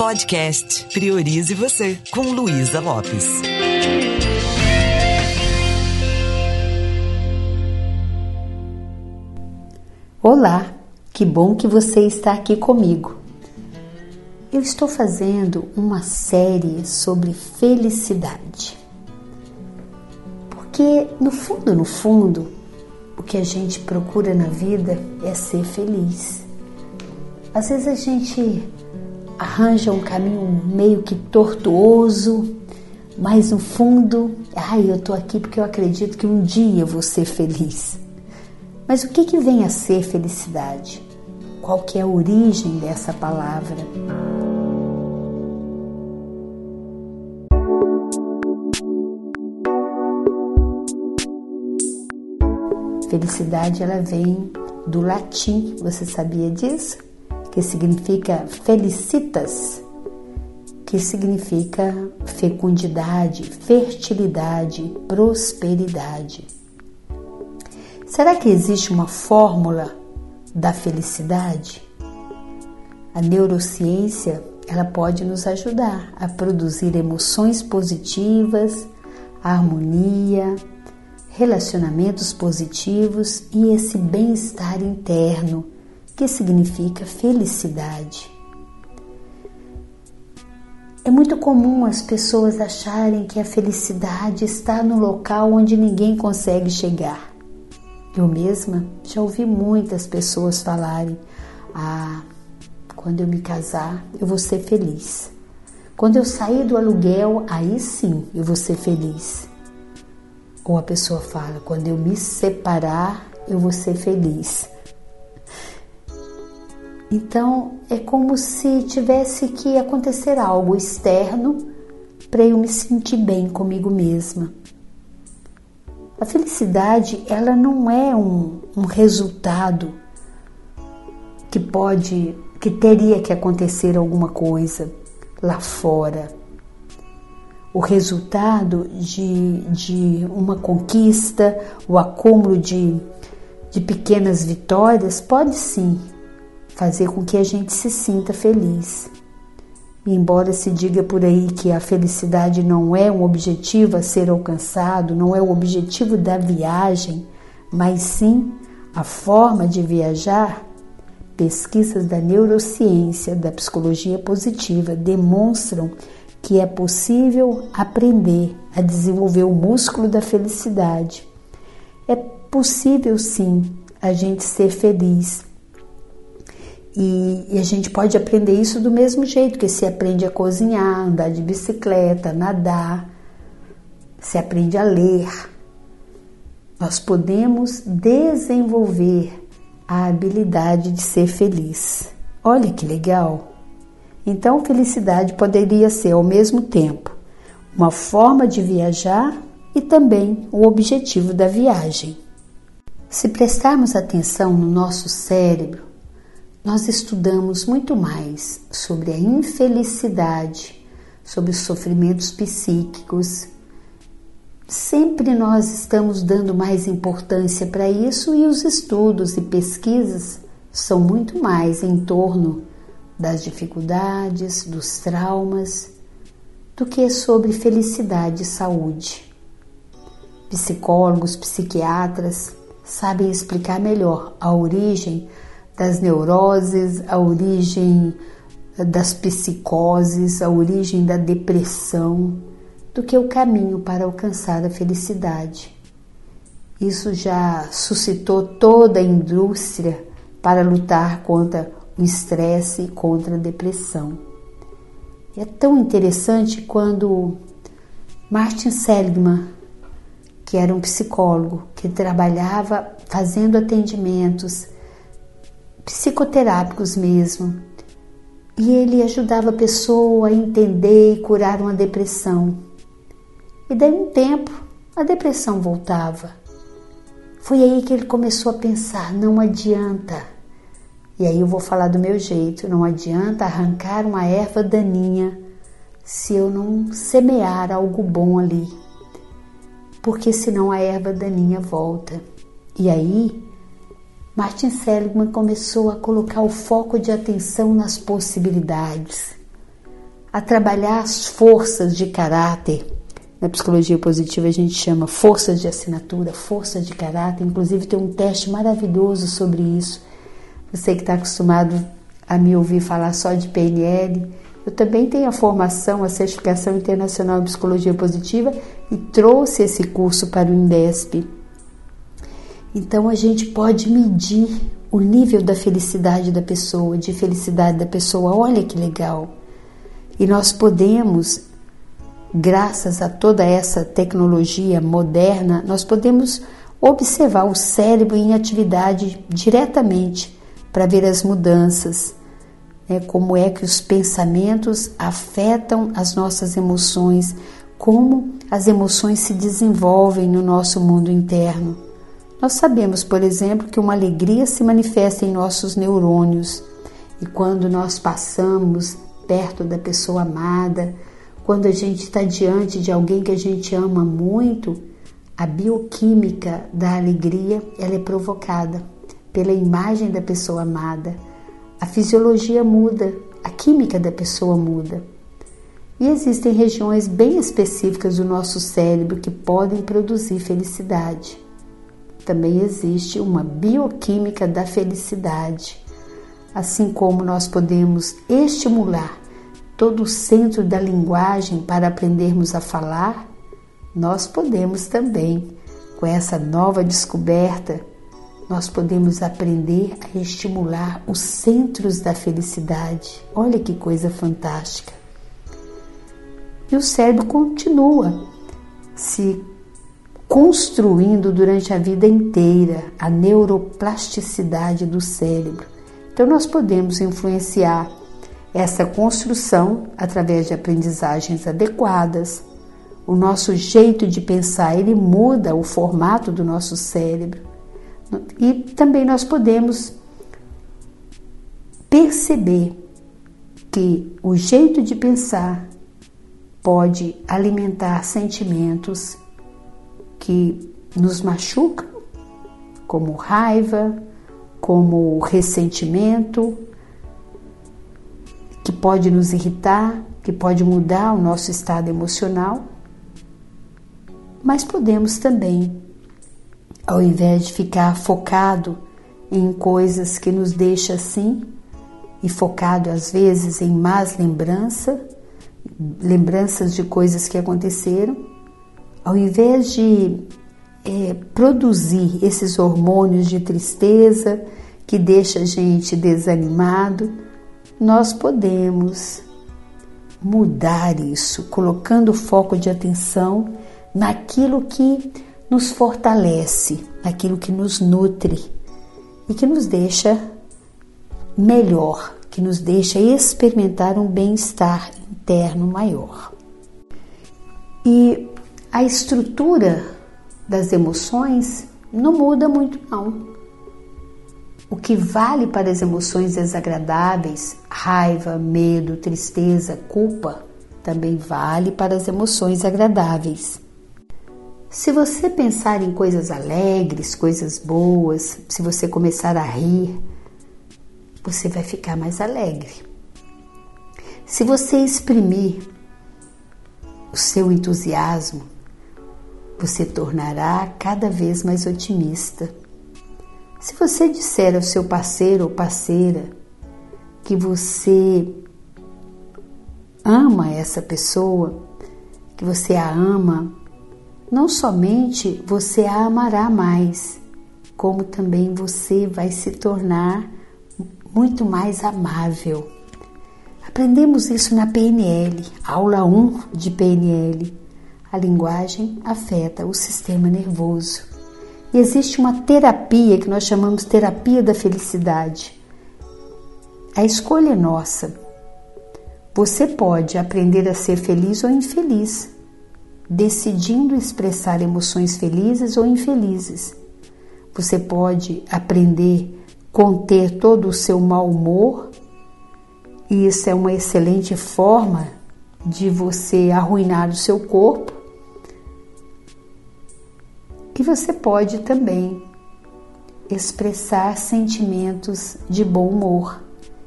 Podcast Priorize Você, com Luísa Lopes. Olá, que bom que você está aqui comigo. Eu estou fazendo uma série sobre felicidade. Porque, no fundo, no fundo, o que a gente procura na vida é ser feliz. Às vezes a gente arranja um caminho meio que tortuoso, mas no fundo, ai, eu tô aqui porque eu acredito que um dia eu vou ser feliz. Mas o que que vem a ser felicidade? Qual que é a origem dessa palavra? Felicidade ela vem do latim, você sabia disso? Que significa felicitas, que significa fecundidade, fertilidade, prosperidade. Será que existe uma fórmula da felicidade? A neurociência, ela pode nos ajudar a produzir emoções positivas, harmonia, relacionamentos positivos e esse bem-estar interno que significa felicidade. É muito comum as pessoas acharem que a felicidade está no local onde ninguém consegue chegar. Eu mesma já ouvi muitas pessoas falarem: Ah, quando eu me casar, eu vou ser feliz. Quando eu sair do aluguel, aí sim eu vou ser feliz. Ou a pessoa fala: Quando eu me separar, eu vou ser feliz. Então é como se tivesse que acontecer algo externo para eu me sentir bem comigo mesma. A felicidade ela não é um, um resultado que pode, que teria que acontecer alguma coisa lá fora. O resultado de, de uma conquista, o acúmulo de, de pequenas vitórias pode sim fazer com que a gente se sinta feliz. E embora se diga por aí que a felicidade não é um objetivo a ser alcançado, não é o objetivo da viagem, mas sim a forma de viajar, pesquisas da neurociência, da psicologia positiva demonstram que é possível aprender a desenvolver o músculo da felicidade. É possível sim a gente ser feliz e, e, a gente pode aprender isso do mesmo jeito que se aprende a cozinhar, andar de bicicleta, nadar, se aprende a ler. Nós podemos desenvolver a habilidade de ser feliz. Olha que legal! Então, felicidade poderia ser ao mesmo tempo uma forma de viajar e também o objetivo da viagem. Se prestarmos atenção no nosso cérebro, nós estudamos muito mais sobre a infelicidade, sobre os sofrimentos psíquicos. Sempre nós estamos dando mais importância para isso e os estudos e pesquisas são muito mais em torno das dificuldades, dos traumas, do que sobre felicidade e saúde. Psicólogos, psiquiatras sabem explicar melhor a origem das neuroses, a origem das psicoses, a origem da depressão, do que o caminho para alcançar a felicidade. Isso já suscitou toda a indústria para lutar contra o estresse e contra a depressão. É tão interessante quando Martin Seligman, que era um psicólogo que trabalhava fazendo atendimentos psicoterápicos mesmo. E ele ajudava a pessoa a entender e curar uma depressão. E daí um tempo a depressão voltava. Foi aí que ele começou a pensar: não adianta. E aí eu vou falar do meu jeito: não adianta arrancar uma erva daninha se eu não semear algo bom ali. Porque senão a erva daninha volta. E aí Martin Seligman começou a colocar o foco de atenção nas possibilidades. a trabalhar as forças de caráter. Na psicologia positiva a gente chama forças de assinatura, forças de caráter. Inclusive tem um teste maravilhoso sobre isso. Você que está acostumado a me ouvir falar só de PNL, eu também tenho a formação, a certificação internacional em psicologia positiva e trouxe esse curso para o INDESP. Então a gente pode medir o nível da felicidade da pessoa, de felicidade da pessoa. Olha que legal! E nós podemos, graças a toda essa tecnologia moderna, nós podemos observar o cérebro em atividade diretamente para ver as mudanças, né? como é que os pensamentos afetam as nossas emoções, como as emoções se desenvolvem no nosso mundo interno. Nós sabemos, por exemplo, que uma alegria se manifesta em nossos neurônios e quando nós passamos perto da pessoa amada, quando a gente está diante de alguém que a gente ama muito, a bioquímica da alegria ela é provocada pela imagem da pessoa amada. A fisiologia muda, a química da pessoa muda. E existem regiões bem específicas do nosso cérebro que podem produzir felicidade também existe uma bioquímica da felicidade. Assim como nós podemos estimular todo o centro da linguagem para aprendermos a falar, nós podemos também, com essa nova descoberta, nós podemos aprender a estimular os centros da felicidade. Olha que coisa fantástica! E o cérebro continua se construindo durante a vida inteira a neuroplasticidade do cérebro. Então, nós podemos influenciar essa construção através de aprendizagens adequadas. O nosso jeito de pensar, ele muda o formato do nosso cérebro. E também nós podemos perceber que o jeito de pensar pode alimentar sentimentos que nos machucam, como raiva, como ressentimento, que pode nos irritar, que pode mudar o nosso estado emocional. Mas podemos também, ao invés de ficar focado em coisas que nos deixam assim, e focado às vezes em más lembranças, lembranças de coisas que aconteceram, ao invés de é, produzir esses hormônios de tristeza que deixa a gente desanimado, nós podemos mudar isso, colocando o foco de atenção naquilo que nos fortalece, naquilo que nos nutre e que nos deixa melhor, que nos deixa experimentar um bem-estar interno maior. E a estrutura das emoções não muda muito não. O que vale para as emoções desagradáveis, raiva, medo, tristeza, culpa, também vale para as emoções agradáveis. Se você pensar em coisas alegres, coisas boas, se você começar a rir, você vai ficar mais alegre. Se você exprimir o seu entusiasmo, você tornará cada vez mais otimista. Se você disser ao seu parceiro ou parceira que você ama essa pessoa, que você a ama, não somente você a amará mais, como também você vai se tornar muito mais amável. Aprendemos isso na PNL, aula 1 de PNL. A linguagem afeta o sistema nervoso. E existe uma terapia que nós chamamos terapia da felicidade. A escolha é nossa. Você pode aprender a ser feliz ou infeliz, decidindo expressar emoções felizes ou infelizes. Você pode aprender a conter todo o seu mau humor, e isso é uma excelente forma de você arruinar o seu corpo e você pode também expressar sentimentos de bom humor.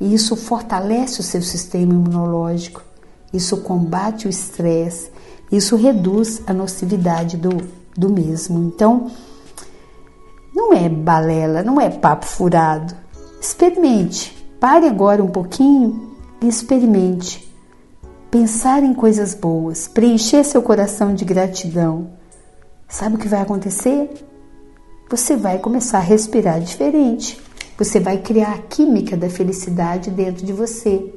E isso fortalece o seu sistema imunológico isso combate o estresse, isso reduz a nocividade do, do mesmo. Então, não é balela, não é papo furado. Experimente. Pare agora um pouquinho e experimente. Pensar em coisas boas, preencher seu coração de gratidão. Sabe o que vai acontecer? Você vai começar a respirar diferente. Você vai criar a química da felicidade dentro de você.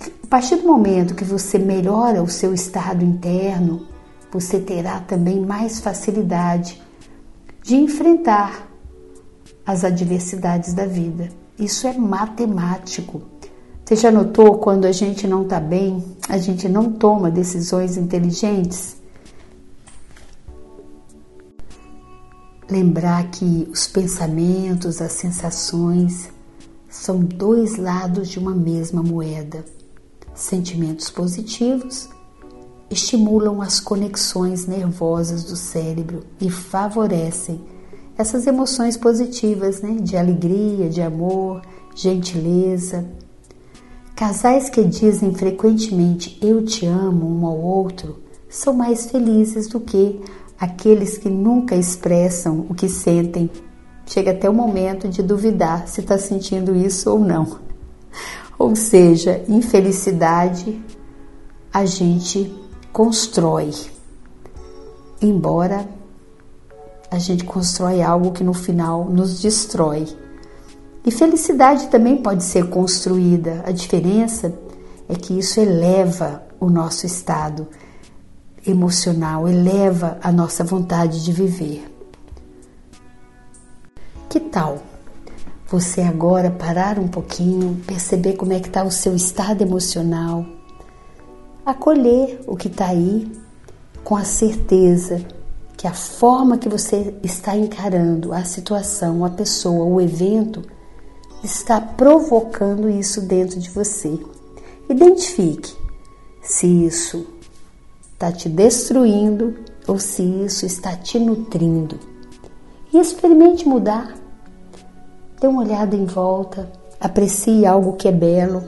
A partir do momento que você melhora o seu estado interno, você terá também mais facilidade de enfrentar as adversidades da vida. Isso é matemático. Você já notou quando a gente não está bem, a gente não toma decisões inteligentes? Lembrar que os pensamentos, as sensações são dois lados de uma mesma moeda. Sentimentos positivos estimulam as conexões nervosas do cérebro e favorecem essas emoções positivas, né? De alegria, de amor, gentileza. Casais que dizem frequentemente eu te amo um ao outro são mais felizes do que aqueles que nunca expressam o que sentem. Chega até o momento de duvidar se está sentindo isso ou não. Ou seja, infelicidade a gente constrói, embora a gente constrói algo que no final nos destrói. E felicidade também pode ser construída. A diferença é que isso eleva o nosso estado emocional, eleva a nossa vontade de viver. Que tal você agora parar um pouquinho, perceber como é que está o seu estado emocional, acolher o que está aí com a certeza que a forma que você está encarando a situação, a pessoa, o evento está provocando isso dentro de você. Identifique se isso está te destruindo ou se isso está te nutrindo. E experimente mudar. Dê uma olhada em volta, aprecie algo que é belo,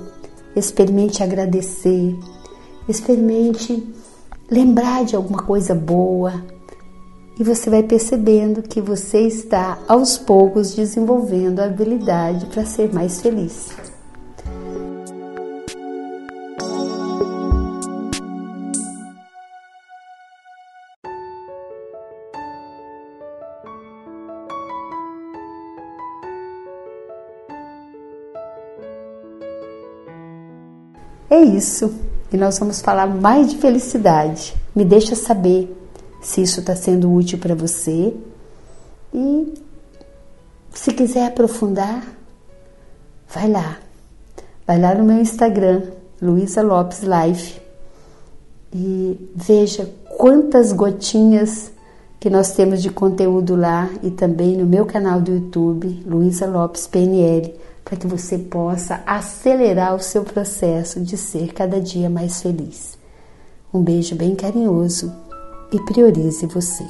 experimente agradecer, experimente lembrar de alguma coisa boa e você vai percebendo que você está aos poucos desenvolvendo a habilidade para ser mais feliz. É isso. E nós vamos falar mais de felicidade. Me deixa saber se isso está sendo útil para você. E se quiser aprofundar, vai lá. Vai lá no meu Instagram, Luísa Lopes Life, e veja quantas gotinhas que nós temos de conteúdo lá e também no meu canal do YouTube, Luísa Lopes PNL para que você possa acelerar o seu processo de ser cada dia mais feliz. Um beijo bem carinhoso e priorize você.